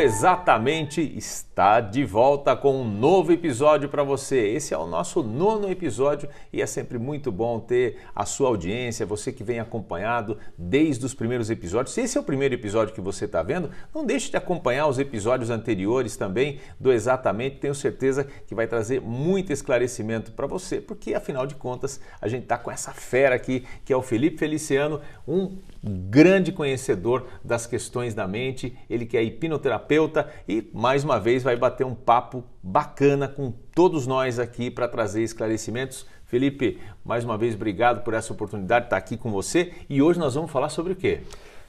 Exatamente está de volta com um novo episódio para você. Esse é o nosso nono episódio e é sempre muito bom ter a sua audiência, você que vem acompanhado desde os primeiros episódios. Se esse é o primeiro episódio que você está vendo, não deixe de acompanhar os episódios anteriores também do Exatamente. Tenho certeza que vai trazer muito esclarecimento para você, porque afinal de contas a gente está com essa fera aqui que é o Felipe Feliciano, um grande conhecedor das questões da mente, ele que é hipnoterapeuta e mais uma vez vai bater um papo bacana com todos nós aqui para trazer esclarecimentos. Felipe, mais uma vez obrigado por essa oportunidade de estar aqui com você e hoje nós vamos falar sobre o quê?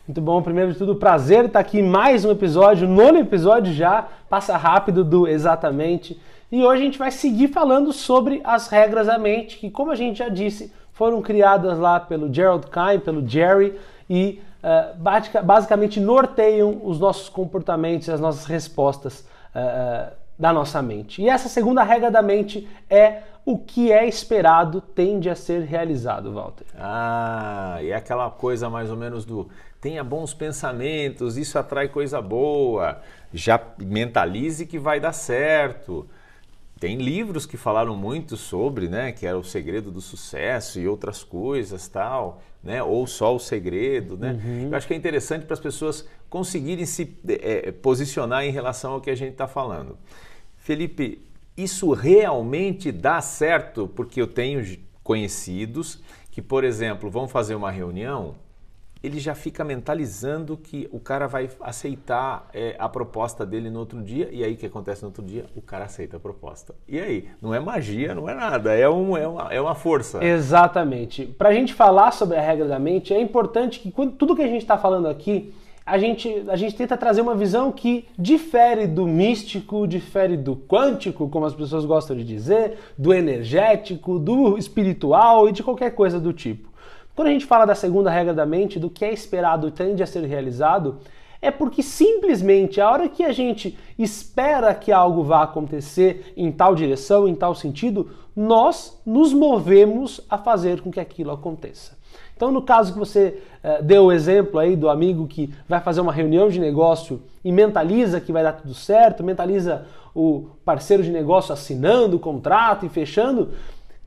Muito bom, primeiro de tudo, prazer estar aqui em mais um episódio, nono episódio já, passa rápido do Exatamente. E hoje a gente vai seguir falando sobre as regras da mente, que como a gente já disse, foram criadas lá pelo Gerald Kine, pelo Jerry, e uh, basicamente norteiam os nossos comportamentos, as nossas respostas uh, da nossa mente. E essa segunda regra da mente é o que é esperado tende a ser realizado, Walter. Ah, e é aquela coisa mais ou menos do tenha bons pensamentos, isso atrai coisa boa, já mentalize que vai dar certo. Tem livros que falaram muito sobre, né, que era o segredo do sucesso e outras coisas, tal, né, ou só o segredo, né. Uhum. Eu acho que é interessante para as pessoas conseguirem se é, posicionar em relação ao que a gente está falando. Felipe, isso realmente dá certo? Porque eu tenho conhecidos que, por exemplo, vão fazer uma reunião ele já fica mentalizando que o cara vai aceitar é, a proposta dele no outro dia, e aí o que acontece no outro dia? O cara aceita a proposta. E aí? Não é magia, não é nada, é, um, é, uma, é uma força. Exatamente. Para a gente falar sobre a regra da mente, é importante que quando, tudo que a gente está falando aqui, a gente, a gente tenta trazer uma visão que difere do místico, difere do quântico, como as pessoas gostam de dizer, do energético, do espiritual e de qualquer coisa do tipo. Quando a gente fala da segunda regra da mente, do que é esperado tende a ser realizado, é porque simplesmente a hora que a gente espera que algo vá acontecer em tal direção, em tal sentido, nós nos movemos a fazer com que aquilo aconteça. Então, no caso que você uh, deu o exemplo aí do amigo que vai fazer uma reunião de negócio e mentaliza que vai dar tudo certo, mentaliza o parceiro de negócio assinando o contrato e fechando,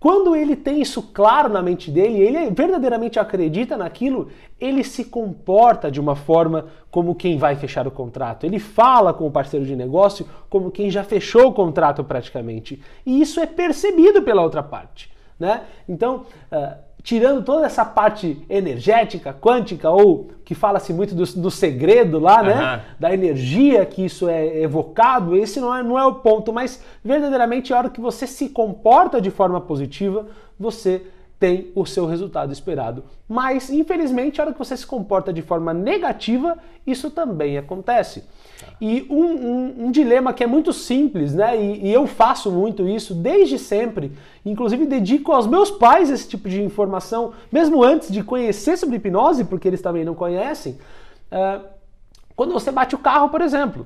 quando ele tem isso claro na mente dele, ele verdadeiramente acredita naquilo, ele se comporta de uma forma como quem vai fechar o contrato. Ele fala com o parceiro de negócio como quem já fechou o contrato praticamente. E isso é percebido pela outra parte. Né? Então, uh, tirando toda essa parte energética, quântica, ou que fala-se muito do, do, segredo lá, né? Da energia que isso é evocado, esse não é, não é o ponto, mas verdadeiramente a hora que você se comporta de forma positiva, você tem o seu resultado esperado. Mas, infelizmente, a hora que você se comporta de forma negativa, isso também acontece. E um, um, um, dilema que é muito simples, né? E, e, eu faço muito isso desde sempre. Inclusive dedico aos meus pais esse tipo de informação, mesmo antes de conhecer sobre hipnose, porque eles também não conhecem. Uh, quando você bate o carro, por exemplo.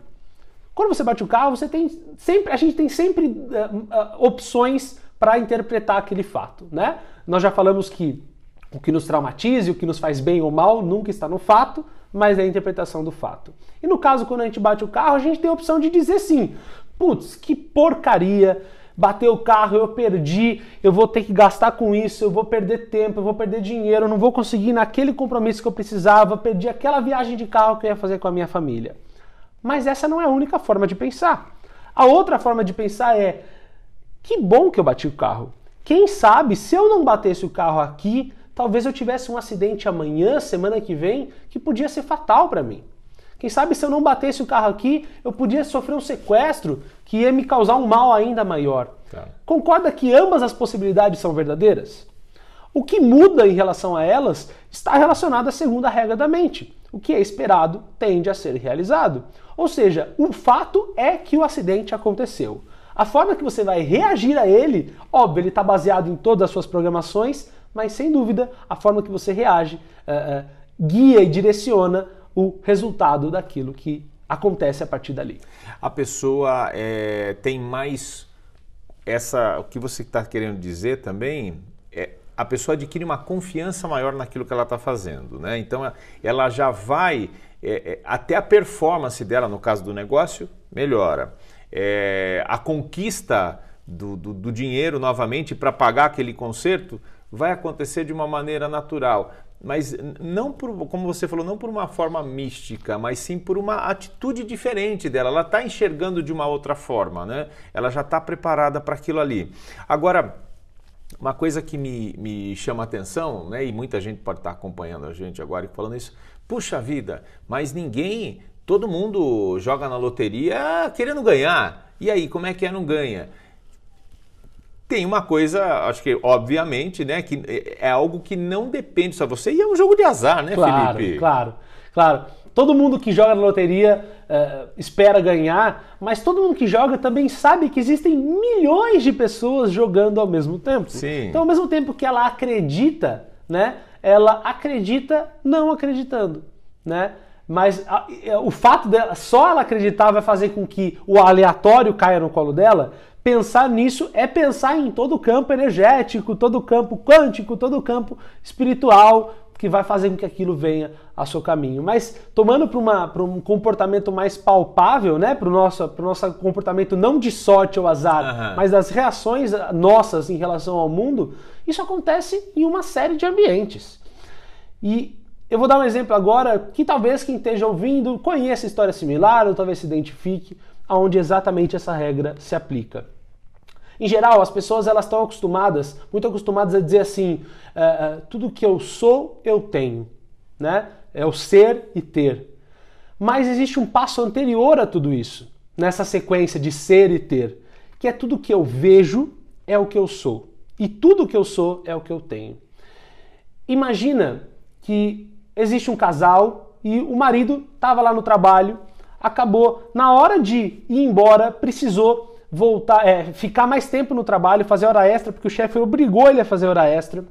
Quando você bate o carro, você tem sempre, a gente tem sempre uh, uh, opções para interpretar aquele fato, né? Nós já falamos que o que nos traumatiza, o que nos faz bem ou mal, nunca está no fato, mas é a interpretação do fato. E no caso, quando a gente bate o carro, a gente tem a opção de dizer sim. Putz, que porcaria! Bateu o carro, eu perdi, eu vou ter que gastar com isso, eu vou perder tempo, eu vou perder dinheiro, eu não vou conseguir naquele compromisso que eu precisava, perdi aquela viagem de carro que eu ia fazer com a minha família. Mas essa não é a única forma de pensar. A outra forma de pensar é: que bom que eu bati o carro. Quem sabe se eu não batesse o carro aqui, talvez eu tivesse um acidente amanhã, semana que vem, que podia ser fatal para mim. Quem sabe se eu não batesse o carro aqui, eu podia sofrer um sequestro que ia me causar um mal ainda maior. Tá. Concorda que ambas as possibilidades são verdadeiras? O que muda em relação a elas está relacionado à segunda regra da mente. O que é esperado tende a ser realizado. Ou seja, o fato é que o acidente aconteceu. A forma que você vai reagir a ele, óbvio, ele está baseado em todas as suas programações, mas sem dúvida a forma que você reage uh, uh, guia e direciona o resultado daquilo que acontece a partir dali. A pessoa é, tem mais essa, o que você está querendo dizer também é a pessoa adquire uma confiança maior naquilo que ela está fazendo. Né? Então ela já vai, é, até a performance dela, no caso do negócio, melhora. É, a conquista do, do, do dinheiro novamente para pagar aquele conserto vai acontecer de uma maneira natural mas não por, como você falou, não por uma forma mística, mas sim por uma atitude diferente dela. Ela está enxergando de uma outra forma, né? Ela já está preparada para aquilo ali. Agora, uma coisa que me, me chama atenção, né? E muita gente pode estar tá acompanhando a gente agora e falando isso. Puxa vida, mas ninguém, todo mundo joga na loteria querendo ganhar. E aí, como é que é não ganha? tem uma coisa, acho que obviamente, né, que é algo que não depende só de você e é um jogo de azar, né, claro, Felipe? Claro, claro. Todo mundo que joga na loteria uh, espera ganhar, mas todo mundo que joga também sabe que existem milhões de pessoas jogando ao mesmo tempo. Sim. Então, ao mesmo tempo que ela acredita, né, ela acredita não acreditando, né? Mas a, o fato dela só ela acreditar vai fazer com que o aleatório caia no colo dela, pensar nisso é pensar em todo o campo energético, todo o campo quântico, todo o campo espiritual que vai fazer com que aquilo venha a seu caminho. Mas tomando para um comportamento mais palpável, né, para o nosso, nosso comportamento não de sorte ou azar, uhum. mas das reações nossas em relação ao mundo, isso acontece em uma série de ambientes. E eu vou dar um exemplo agora que talvez quem esteja ouvindo conheça história similar ou talvez se identifique aonde exatamente essa regra se aplica. Em geral, as pessoas elas estão acostumadas, muito acostumadas a dizer assim: uh, uh, tudo que eu sou, eu tenho. Né? É o ser e ter. Mas existe um passo anterior a tudo isso, nessa sequência de ser e ter, que é tudo que eu vejo é o que eu sou. E tudo que eu sou é o que eu tenho. Imagina que existe um casal e o marido estava lá no trabalho, acabou, na hora de ir embora, precisou voltar, é, ficar mais tempo no trabalho, fazer hora extra, porque o chefe obrigou ele a fazer hora extra.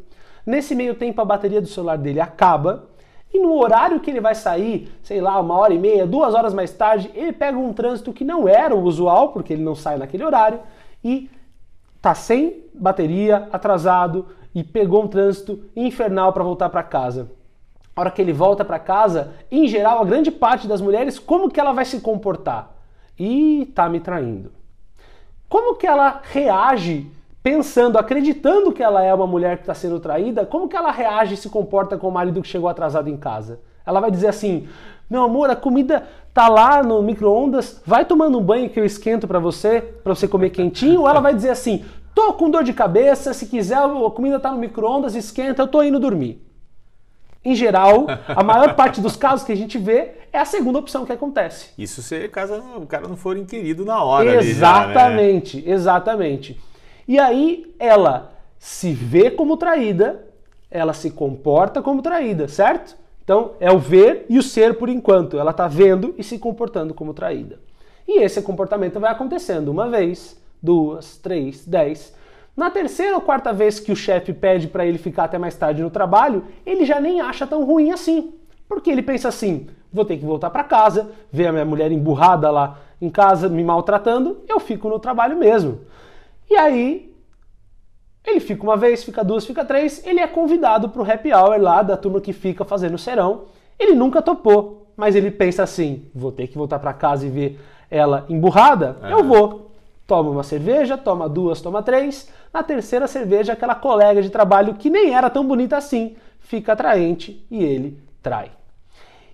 Nesse meio tempo, a bateria do celular dele acaba. E no horário que ele vai sair, sei lá, uma hora e meia, duas horas mais tarde, ele pega um trânsito que não era o usual, porque ele não sai naquele horário, e tá sem bateria, atrasado, e pegou um trânsito infernal para voltar para casa. A hora que ele volta para casa, em geral, a grande parte das mulheres, como que ela vai se comportar? E tá me traindo. Como que ela reage pensando, acreditando que ela é uma mulher que está sendo traída? Como que ela reage e se comporta com o marido que chegou atrasado em casa? Ela vai dizer assim: meu amor, a comida tá lá no micro-ondas, vai tomando um banho que eu esquento para você, para você comer quentinho. Ou ela vai dizer assim: tô com dor de cabeça, se quiser a comida tá no micro-ondas, esquenta, eu tô indo dormir. Em geral, a maior parte dos casos que a gente vê é a segunda opção que acontece. Isso se caso o cara não for inquirido na hora. Exatamente, já, né? exatamente. E aí ela se vê como traída, ela se comporta como traída, certo? Então é o ver e o ser por enquanto. Ela está vendo e se comportando como traída. E esse comportamento vai acontecendo uma vez, duas, três, dez. Na terceira ou quarta vez que o chefe pede para ele ficar até mais tarde no trabalho, ele já nem acha tão ruim assim. Porque ele pensa assim: vou ter que voltar para casa, ver a minha mulher emburrada lá em casa me maltratando, eu fico no trabalho mesmo. E aí ele fica uma vez, fica duas, fica três, ele é convidado para o happy hour lá da turma que fica fazendo serão. Ele nunca topou, mas ele pensa assim: vou ter que voltar para casa e ver ela emburrada? É. Eu vou. Toma uma cerveja, toma duas, toma três. Na terceira cerveja, aquela colega de trabalho que nem era tão bonita assim fica atraente e ele trai.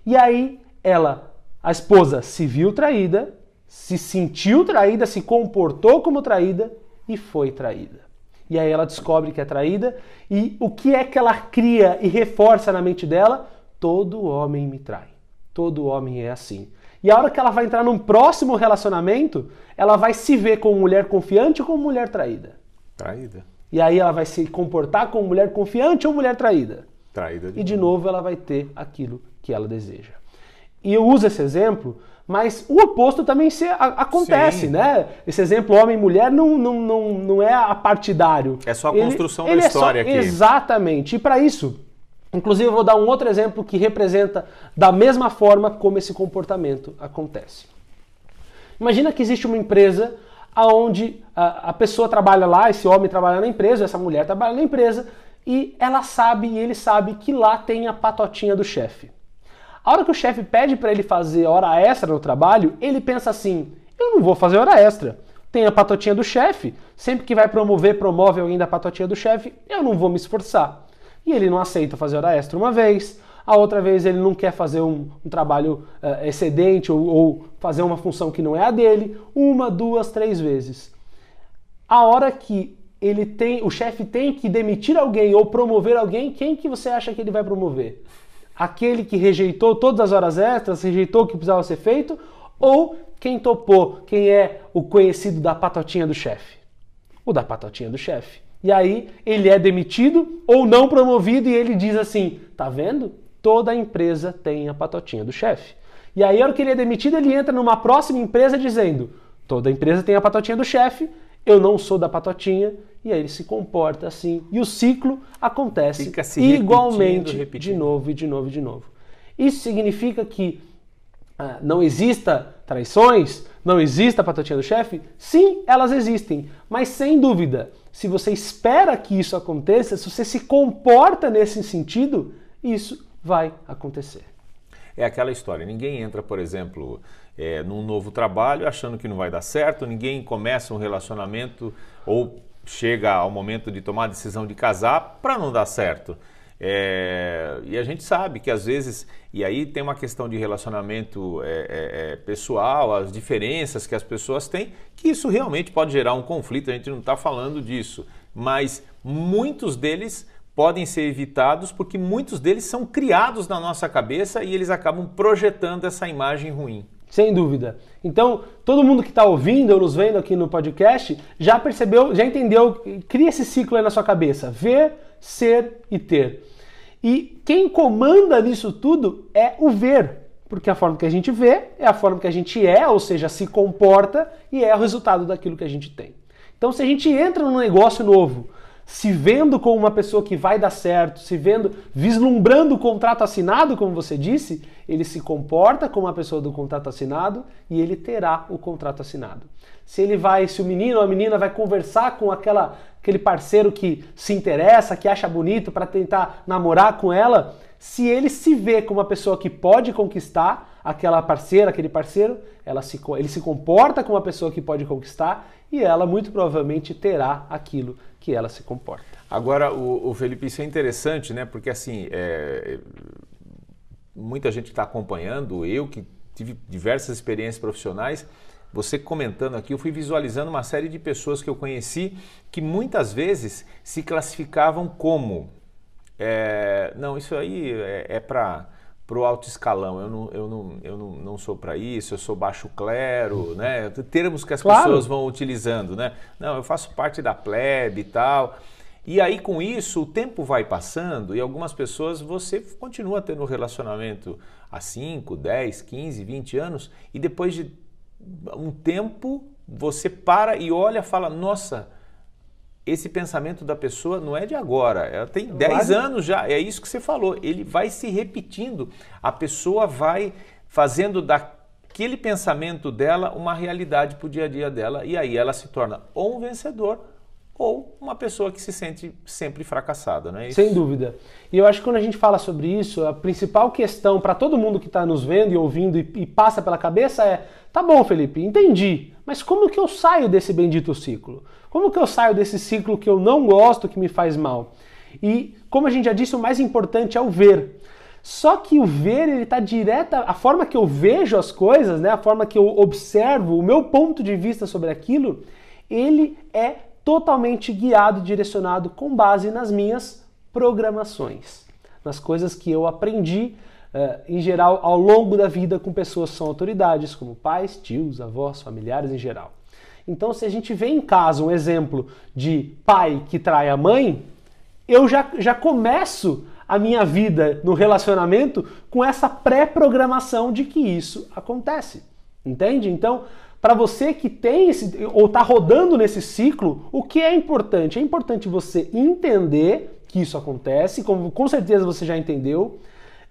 E aí ela, a esposa, se viu traída, se sentiu traída, se comportou como traída e foi traída. E aí ela descobre que é traída e o que é que ela cria e reforça na mente dela? Todo homem me trai. Todo homem é assim. E a hora que ela vai entrar num próximo relacionamento, ela vai se ver como mulher confiante ou como mulher traída? Traída. E aí ela vai se comportar como mulher confiante ou mulher traída? Traída. De e de novo. novo ela vai ter aquilo que ela deseja. E eu uso esse exemplo, mas o oposto também se, a, acontece, Sim. né? Esse exemplo homem e mulher não, não, não, não é a partidário. É só a construção ele, da ele história é só, aqui. Exatamente. E para isso, Inclusive, eu vou dar um outro exemplo que representa da mesma forma como esse comportamento acontece. Imagina que existe uma empresa onde a, pessoa trabalha lá, esse homem trabalha na empresa, essa mulher trabalha na empresa, e ela sabe e ele sabe que lá tem a patotinha do chefe. A hora que o chefe pede para ele fazer hora extra no trabalho, ele pensa assim: eu não vou fazer hora extra. Tem a patotinha do chefe. Sempre que vai promover, promove alguém da patotinha do chefe, eu não vou me esforçar. E ele não aceita fazer hora extra uma vez, a outra vez ele não quer fazer um, um trabalho uh, excedente ou, ou fazer uma função que não é a dele, uma, duas, três vezes. A hora que ele tem, o chefe tem que demitir alguém ou promover alguém, quem que você acha que ele vai promover? Aquele que rejeitou todas as horas extras, rejeitou o que precisava ser feito, ou quem topou, quem é o conhecido da patotinha do chefe? O da patotinha do chefe. E aí ele é demitido ou não promovido e ele diz assim: tá vendo? Toda empresa tem a patotinha do chefe. E aí, a hora que ele é demitido, ele entra numa próxima empresa dizendo: toda empresa tem a patotinha do chefe, eu não sou da patotinha, e aí ele se comporta assim. E o ciclo acontece igualmente repetindo, repetindo. de novo e de novo e de novo. Isso significa que ah, não exista traições, não exista a patotinha do chefe? Sim, elas existem, mas sem dúvida, se você espera que isso aconteça, se você se comporta nesse sentido, isso vai acontecer. É aquela história, ninguém entra, por exemplo, é, num novo trabalho achando que não vai dar certo, ninguém começa um relacionamento ou chega ao momento de tomar a decisão de casar para não dar certo. É, e a gente sabe que às vezes, e aí tem uma questão de relacionamento é, é, pessoal, as diferenças que as pessoas têm, que isso realmente pode gerar um conflito, a gente não está falando disso, mas muitos deles podem ser evitados porque muitos deles são criados na nossa cabeça e eles acabam projetando essa imagem ruim. Sem dúvida. Então, todo mundo que está ouvindo ou nos vendo aqui no podcast já percebeu, já entendeu, cria esse ciclo aí na sua cabeça: ver, ser e ter. E quem comanda nisso tudo é o ver, porque a forma que a gente vê é a forma que a gente é, ou seja, se comporta e é o resultado daquilo que a gente tem. Então, se a gente entra num negócio novo, se vendo como uma pessoa que vai dar certo, se vendo, vislumbrando o contrato assinado, como você disse, ele se comporta como uma pessoa do contrato assinado e ele terá o contrato assinado. Se ele vai, se o menino ou a menina vai conversar com aquela, aquele parceiro que se interessa, que acha bonito para tentar namorar com ela, se ele se vê como uma pessoa que pode conquistar aquela parceira, aquele parceiro, ela se, ele se comporta como uma pessoa que pode conquistar e ela muito provavelmente terá aquilo que ela se comporta. Agora, o, o Felipe, isso é interessante, né? Porque assim, é, muita gente está acompanhando, eu que tive diversas experiências profissionais, você comentando aqui, eu fui visualizando uma série de pessoas que eu conheci que muitas vezes se classificavam como. É, não, isso aí é, é para o alto escalão, eu não, eu não, eu não, não sou para isso, eu sou baixo clero, né? Termos que as claro. pessoas vão utilizando, né? Não, eu faço parte da plebe e tal. E aí com isso o tempo vai passando e algumas pessoas você continua tendo um relacionamento há 5, 10, 15, 20 anos e depois de um tempo você para e olha fala, nossa, esse pensamento da pessoa não é de agora, ela tem 10 anos já, é isso que você falou, ele vai se repetindo, a pessoa vai fazendo daquele pensamento dela uma realidade para o dia a dia dela, e aí ela se torna ou um vencedor ou uma pessoa que se sente sempre fracassada, não é isso? Sem dúvida. E eu acho que quando a gente fala sobre isso, a principal questão para todo mundo que está nos vendo e ouvindo e, e passa pela cabeça é: tá bom, Felipe, entendi, mas como que eu saio desse bendito ciclo? Como que eu saio desse ciclo que eu não gosto, que me faz mal? E como a gente já disse, o mais importante é o ver. Só que o ver, ele está direta, a forma que eu vejo as coisas, né, a forma que eu observo, o meu ponto de vista sobre aquilo, ele é totalmente guiado e direcionado com base nas minhas programações, nas coisas que eu aprendi Uh, em geral, ao longo da vida com pessoas que são autoridades, como pais, tios, avós, familiares em geral. Então, se a gente vê em casa um exemplo de pai que trai a mãe, eu já, já começo a minha vida no relacionamento com essa pré-programação de que isso acontece. Entende? Então, para você que tem esse ou está rodando nesse ciclo, o que é importante? É importante você entender que isso acontece, como com certeza você já entendeu,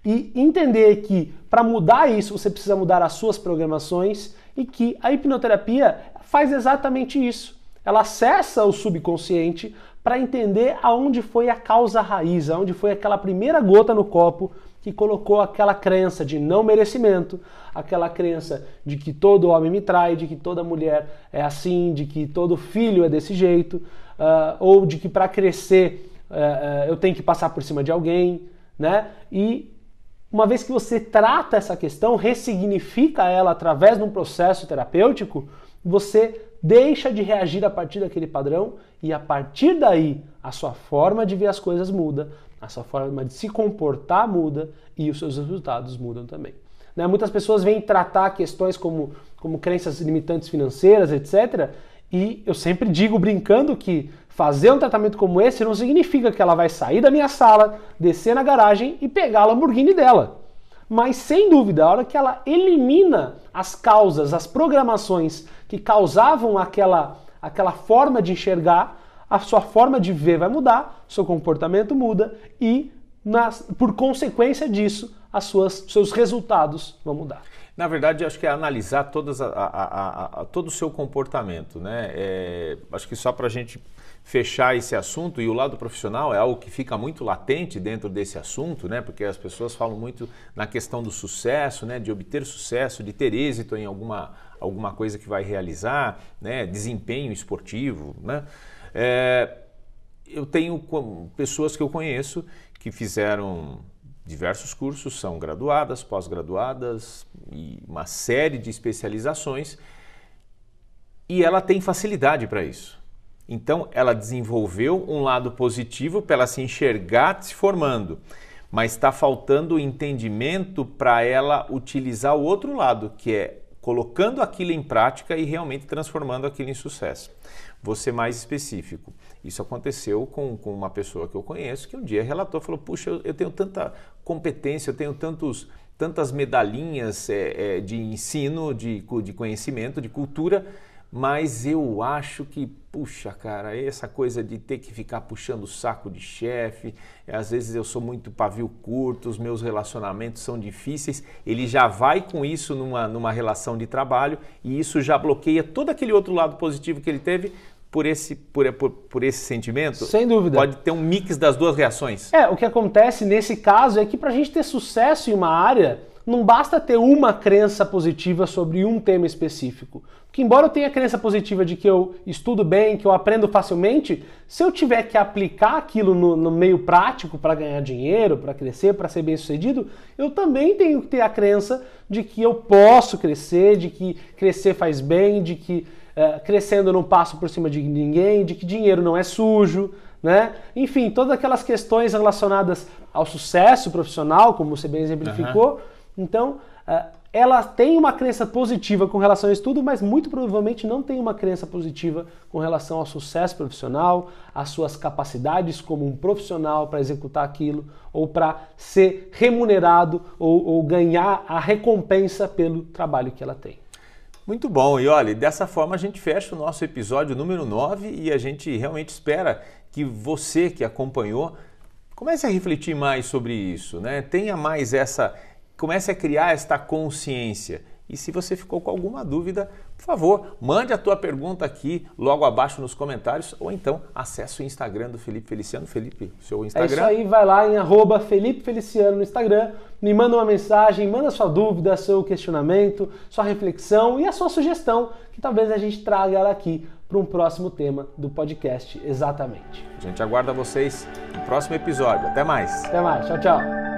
e entender que para mudar isso você precisa mudar as suas programações e que a hipnoterapia faz exatamente isso. Ela acessa o subconsciente para entender aonde foi a causa raiz, aonde foi aquela primeira gota no copo que colocou aquela crença de não merecimento, aquela crença de que todo homem me trai, de que toda mulher é assim, de que todo filho é desse jeito, uh, ou de que para crescer uh, uh, eu tenho que passar por cima de alguém, né? E uma vez que você trata essa questão, ressignifica ela através de um processo terapêutico, você deixa de reagir a partir daquele padrão e a partir daí a sua forma de ver as coisas muda, a sua forma de se comportar muda e os seus resultados mudam também. Né? Muitas pessoas vêm tratar questões como, como crenças limitantes financeiras, etc. E eu sempre digo brincando que fazer um tratamento como esse não significa que ela vai sair da minha sala, descer na garagem e pegar a Lamborghini dela. Mas sem dúvida, a hora que ela elimina as causas, as programações que causavam aquela, aquela forma de enxergar, a sua forma de ver vai mudar, seu comportamento muda e, nas, por consequência disso, as suas, seus resultados vão mudar. Na verdade, acho que é analisar todas a, a, a, todo o seu comportamento. Né? É, acho que só para a gente fechar esse assunto, e o lado profissional é algo que fica muito latente dentro desse assunto, né? porque as pessoas falam muito na questão do sucesso, né? de obter sucesso, de ter êxito em alguma, alguma coisa que vai realizar, né? desempenho esportivo. Né? É, eu tenho pessoas que eu conheço que fizeram diversos cursos, são graduadas, pós-graduadas e uma série de especializações e ela tem facilidade para isso. Então, ela desenvolveu um lado positivo para ela se enxergar se formando, mas está faltando o entendimento para ela utilizar o outro lado, que é colocando aquilo em prática e realmente transformando aquilo em sucesso. Vou ser mais específico. Isso aconteceu com, com uma pessoa que eu conheço que um dia relatou, falou, puxa, eu, eu tenho tanta competência, eu tenho tantos, tantas medalhinhas é, é, de ensino, de, de conhecimento, de cultura, mas eu acho que, puxa, cara, essa coisa de ter que ficar puxando o saco de chefe, às vezes eu sou muito pavio curto, os meus relacionamentos são difíceis, ele já vai com isso numa, numa relação de trabalho e isso já bloqueia todo aquele outro lado positivo que ele teve por esse, por, por, por, esse sentimento? Sem dúvida. Pode ter um mix das duas reações. É, o que acontece nesse caso é que para a gente ter sucesso em uma área, não basta ter uma crença positiva sobre um tema específico. Porque embora eu tenha a crença positiva de que eu estudo bem, que eu aprendo facilmente, se eu tiver que aplicar aquilo no, no meio prático para ganhar dinheiro, para crescer, para ser bem sucedido, eu também tenho que ter a crença de que eu posso crescer, de que crescer faz bem, de que uh, crescendo eu não passo por cima de ninguém, de que dinheiro não é sujo, né? Enfim, todas aquelas questões relacionadas ao sucesso profissional, como você bem exemplificou. Uhum. Então, uh, ela tem uma crença positiva com relação ao estudo, mas muito provavelmente não tem uma crença positiva com relação ao sucesso profissional, às suas capacidades como um profissional para executar aquilo, ou para ser remunerado ou, ou ganhar a recompensa pelo trabalho que ela tem. Muito bom, e olha, dessa forma a gente fecha o nosso episódio número 9 e a gente realmente espera que você que acompanhou comece a refletir mais sobre isso, né? Tenha mais essa comece a criar esta consciência. E se você ficou com alguma dúvida, por favor, mande a tua pergunta aqui logo abaixo nos comentários ou então acesse o Instagram do Felipe Feliciano. Felipe, seu Instagram. É isso aí, vai lá em arroba Felipe Feliciano no Instagram, me manda uma mensagem, manda sua dúvida, seu questionamento, sua reflexão e a sua sugestão, que talvez a gente traga ela aqui para um próximo tema do podcast, exatamente. A gente aguarda vocês no próximo episódio. Até mais. Até mais. Tchau, tchau.